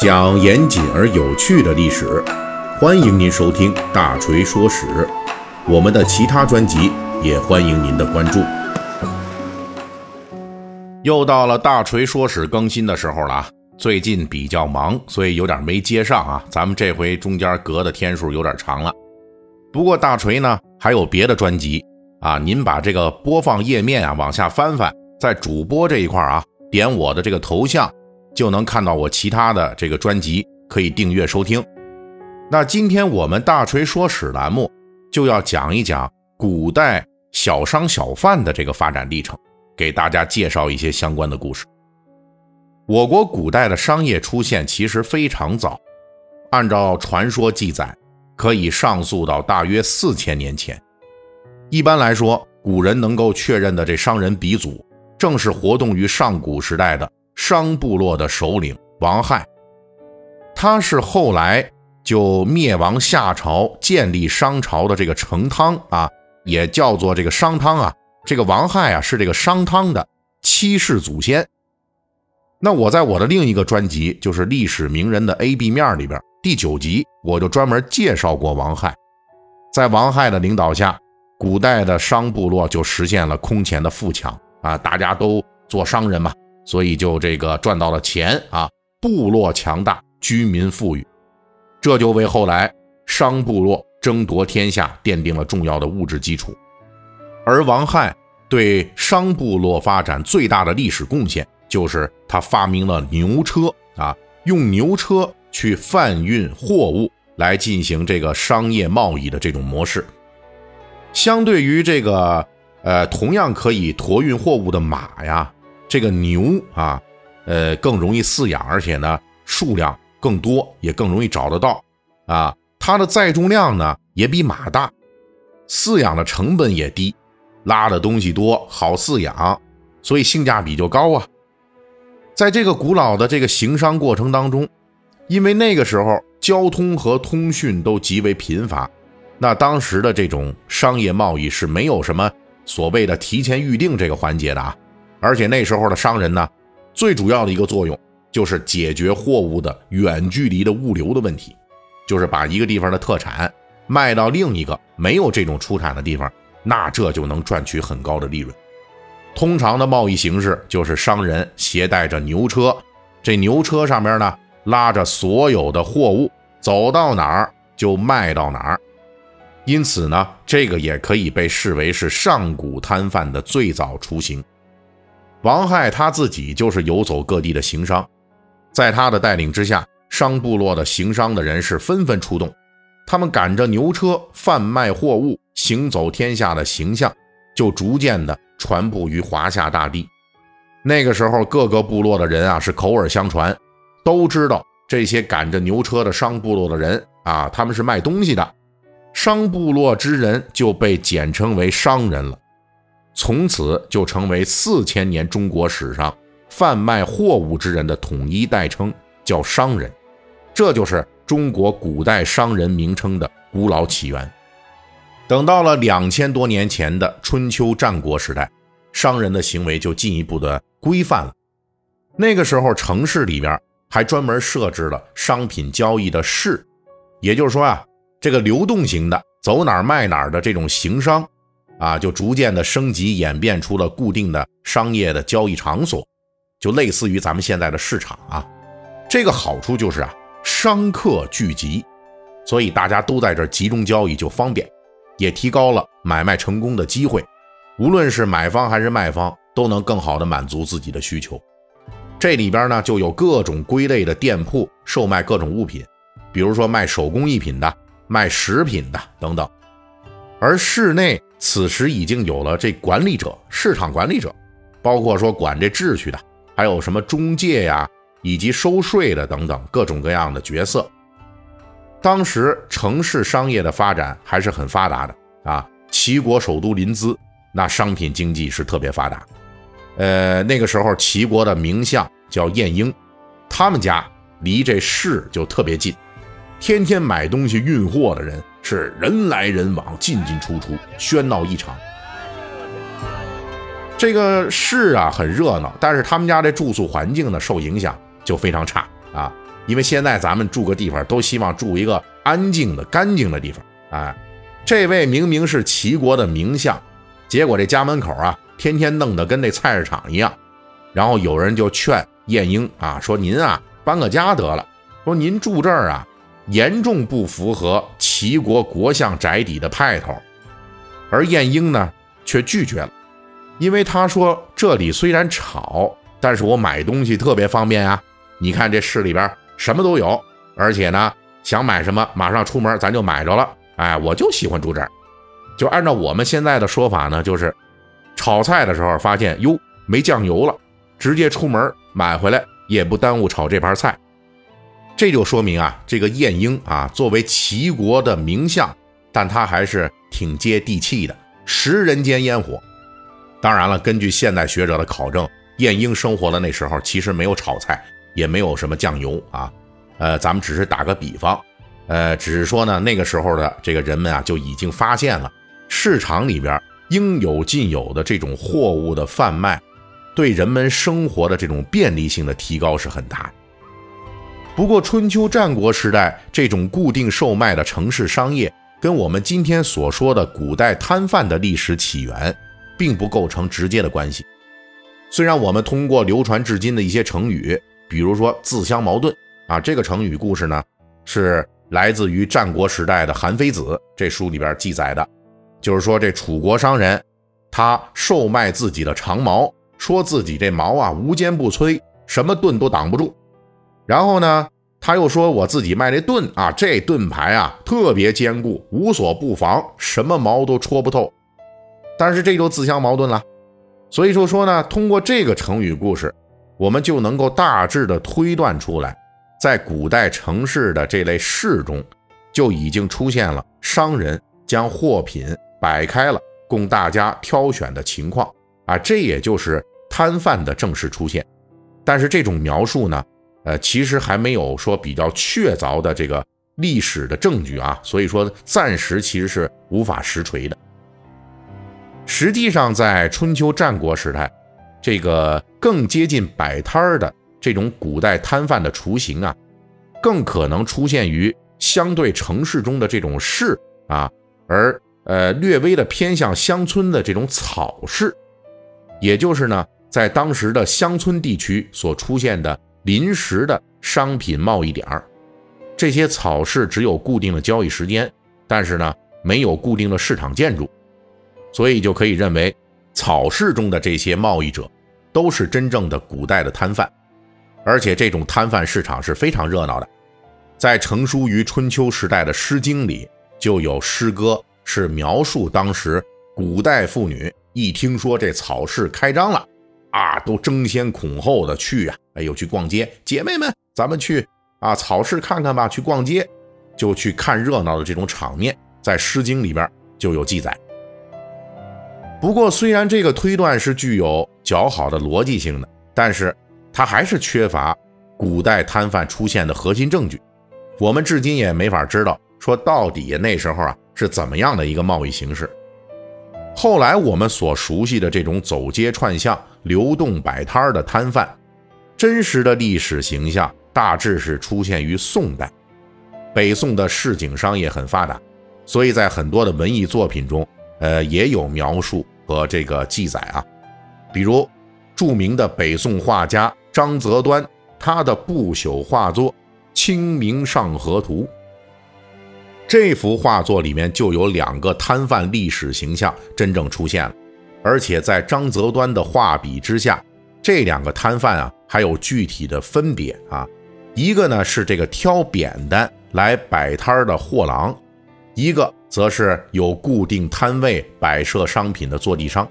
讲严谨而有趣的历史，欢迎您收听《大锤说史》。我们的其他专辑也欢迎您的关注。又到了《大锤说史》更新的时候了啊！最近比较忙，所以有点没接上啊。咱们这回中间隔的天数有点长了。不过大锤呢还有别的专辑啊，您把这个播放页面啊往下翻翻，在主播这一块啊，点我的这个头像。就能看到我其他的这个专辑，可以订阅收听。那今天我们大锤说史栏目就要讲一讲古代小商小贩的这个发展历程，给大家介绍一些相关的故事。我国古代的商业出现其实非常早，按照传说记载，可以上溯到大约四千年前。一般来说，古人能够确认的这商人鼻祖，正是活动于上古时代的。商部落的首领王亥，他是后来就灭亡夏朝，建立商朝的这个成汤啊，也叫做这个商汤啊。这个王亥啊，是这个商汤的七世祖先。那我在我的另一个专辑，就是历史名人的 A B 面里边第九集，我就专门介绍过王亥。在王亥的领导下，古代的商部落就实现了空前的富强啊，大家都做商人嘛。所以就这个赚到了钱啊，部落强大，居民富裕，这就为后来商部落争夺天下奠定了重要的物质基础。而王亥对商部落发展最大的历史贡献，就是他发明了牛车啊，用牛车去贩运货物来进行这个商业贸易的这种模式。相对于这个呃，同样可以驮运货物的马呀。这个牛啊，呃，更容易饲养，而且呢，数量更多，也更容易找得到啊。它的载重量呢也比马大，饲养的成本也低，拉的东西多，好饲养，所以性价比就高啊。在这个古老的这个行商过程当中，因为那个时候交通和通讯都极为贫乏，那当时的这种商业贸易是没有什么所谓的提前预定这个环节的啊。而且那时候的商人呢，最主要的一个作用就是解决货物的远距离的物流的问题，就是把一个地方的特产卖到另一个没有这种出产的地方，那这就能赚取很高的利润。通常的贸易形式就是商人携带着牛车，这牛车上面呢拉着所有的货物，走到哪儿就卖到哪儿。因此呢，这个也可以被视为是上古摊贩的最早雏形。王亥他自己就是游走各地的行商，在他的带领之下，商部落的行商的人士纷纷出动，他们赶着牛车贩卖货物，行走天下的形象就逐渐的传布于华夏大地。那个时候，各个部落的人啊是口耳相传，都知道这些赶着牛车的商部落的人啊，他们是卖东西的，商部落之人就被简称为商人了。从此就成为四千年中国史上贩卖货物之人的统一代称，叫商人。这就是中国古代商人名称的古老起源。等到了两千多年前的春秋战国时代，商人的行为就进一步的规范了。那个时候，城市里边还专门设置了商品交易的市，也就是说啊，这个流动型的走哪儿卖哪儿的这种行商。啊，就逐渐的升级演变出了固定的商业的交易场所，就类似于咱们现在的市场啊。这个好处就是啊，商客聚集，所以大家都在这集中交易就方便，也提高了买卖成功的机会。无论是买方还是卖方，都能更好的满足自己的需求。这里边呢，就有各种归类的店铺，售卖各种物品，比如说卖手工艺品的、卖食品的等等。而室内。此时已经有了这管理者、市场管理者，包括说管这秩序的，还有什么中介呀，以及收税的等等各种各样的角色。当时城市商业的发展还是很发达的啊，齐国首都临淄，那商品经济是特别发达。呃，那个时候齐国的名相叫晏婴，他们家离这市就特别近，天天买东西运货的人。是人来人往，进进出出，喧闹异常。这个市啊很热闹，但是他们家这住宿环境呢受影响就非常差啊，因为现在咱们住个地方都希望住一个安静的、干净的地方啊。这位明明是齐国的名相，结果这家门口啊，天天弄得跟那菜市场一样。然后有人就劝晏婴啊，说您啊搬个家得了，说您住这儿啊，严重不符合齐国国相宅邸的派头。而晏婴呢，却拒绝了，因为他说这里虽然吵，但是我买东西特别方便啊。你看这市里边什么都有，而且呢，想买什么马上出门咱就买着了。哎，我就喜欢住这儿。就按照我们现在的说法呢，就是炒菜的时候发现哟没酱油了，直接出门买回来也不耽误炒这盘菜。这就说明啊，这个晏婴啊，作为齐国的名相，但他还是挺接地气的，食人间烟火。当然了，根据现代学者的考证，晏婴生活的那时候其实没有炒菜，也没有什么酱油啊。呃，咱们只是打个比方。呃，只是说呢，那个时候的这个人们啊，就已经发现了市场里边应有尽有的这种货物的贩卖，对人们生活的这种便利性的提高是很大的。不过，春秋战国时代这种固定售卖的城市商业，跟我们今天所说的古代摊贩的历史起源，并不构成直接的关系。虽然我们通过流传至今的一些成语，比如说“自相矛盾”啊，这个成语故事呢是。来自于战国时代的《韩非子》这书里边记载的，就是说这楚国商人，他售卖自己的长矛，说自己这矛啊无坚不摧，什么盾都挡不住。然后呢，他又说我自己卖这盾啊，这盾牌啊特别坚固，无所不防，什么矛都戳不透。但是这就自相矛盾了。所以就说呢，通过这个成语故事，我们就能够大致的推断出来。在古代城市的这类市中，就已经出现了商人将货品摆开了供大家挑选的情况啊，这也就是摊贩的正式出现。但是这种描述呢，呃，其实还没有说比较确凿的这个历史的证据啊，所以说暂时其实是无法实锤的。实际上，在春秋战国时代，这个更接近摆摊儿的。这种古代摊贩的雏形啊，更可能出现于相对城市中的这种市啊，而呃略微的偏向乡村的这种草市，也就是呢，在当时的乡村地区所出现的临时的商品贸易点儿。这些草市只有固定的交易时间，但是呢，没有固定的市场建筑，所以就可以认为草市中的这些贸易者都是真正的古代的摊贩。而且这种摊贩市场是非常热闹的，在成书于春秋时代的《诗经》里就有诗歌，是描述当时古代妇女一听说这草市开张了，啊，都争先恐后的去啊，哎呦，去逛街，姐妹们，咱们去啊草市看看吧，去逛街，就去看热闹的这种场面，在《诗经》里边就有记载。不过，虽然这个推断是具有较好的逻辑性的，但是。它还是缺乏古代摊贩出现的核心证据，我们至今也没法知道说到底那时候啊是怎么样的一个贸易形式。后来我们所熟悉的这种走街串巷、流动摆摊的摊贩，真实的历史形象大致是出现于宋代。北宋的市井商业很发达，所以在很多的文艺作品中，呃，也有描述和这个记载啊，比如著名的北宋画家。张择端他的不朽画作《清明上河图》，这幅画作里面就有两个摊贩历史形象真正出现了，而且在张择端的画笔之下，这两个摊贩啊还有具体的分别啊，一个呢是这个挑扁担来摆摊的货郎，一个则是有固定摊位摆设商品的坐地商，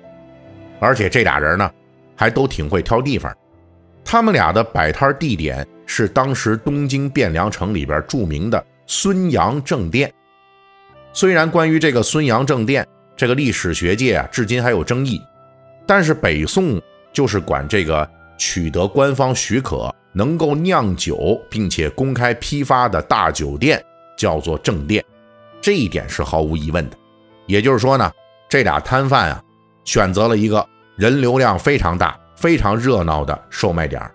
而且这俩人呢还都挺会挑地方。他们俩的摆摊地点是当时东京汴梁城里边著名的孙杨正殿。虽然关于这个孙杨正殿，这个历史学界啊至今还有争议，但是北宋就是管这个取得官方许可能够酿酒并且公开批发的大酒店叫做正店，这一点是毫无疑问的。也就是说呢，这俩摊贩啊选择了一个人流量非常大。非常热闹的售卖点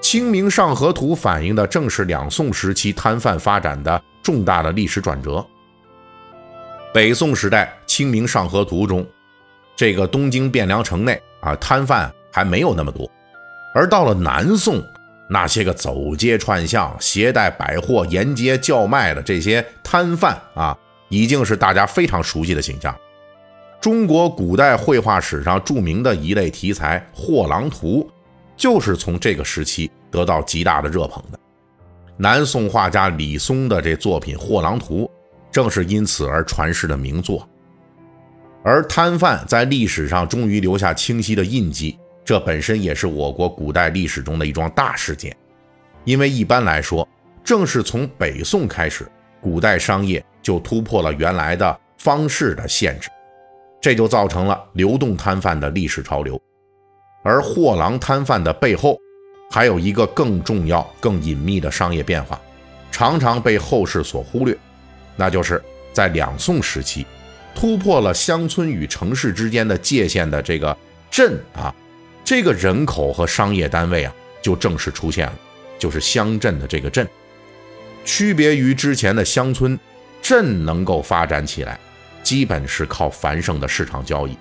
清明上河图》反映的正是两宋时期摊贩发展的重大的历史转折。北宋时代，《清明上河图》中，这个东京汴梁城内啊，摊贩还没有那么多，而到了南宋，那些个走街串巷、携带百货沿街叫卖的这些摊贩啊，已经是大家非常熟悉的形象。中国古代绘画史上著名的一类题材《货郎图》，就是从这个时期得到极大的热捧的。南宋画家李松的这作品《货郎图》，正是因此而传世的名作。而摊贩在历史上终于留下清晰的印记，这本身也是我国古代历史中的一桩大事件。因为一般来说，正是从北宋开始，古代商业就突破了原来的方式的限制。这就造成了流动摊贩的历史潮流，而货郎摊贩的背后，还有一个更重要、更隐秘的商业变化，常常被后世所忽略，那就是在两宋时期，突破了乡村与城市之间的界限的这个镇啊，这个人口和商业单位啊，就正式出现了，就是乡镇的这个镇，区别于之前的乡村，镇能够发展起来。基本是靠繁盛的市场交易，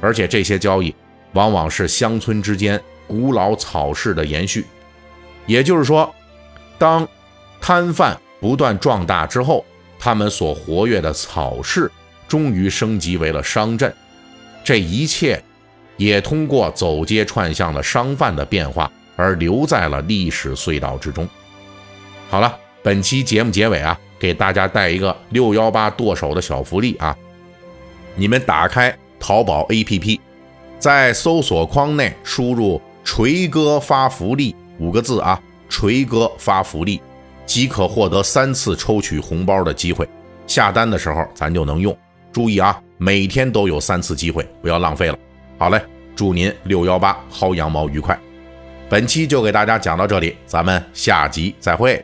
而且这些交易往往是乡村之间古老草市的延续。也就是说，当摊贩不断壮大之后，他们所活跃的草市终于升级为了商镇。这一切也通过走街串巷的商贩的变化而留在了历史隧道之中。好了，本期节目结尾啊。给大家带一个六幺八剁手的小福利啊！你们打开淘宝 APP，在搜索框内输入“锤哥发福利”五个字啊，“锤哥发福利”即可获得三次抽取红包的机会。下单的时候咱就能用，注意啊，每天都有三次机会，不要浪费了。好嘞，祝您六幺八薅羊毛愉快！本期就给大家讲到这里，咱们下集再会。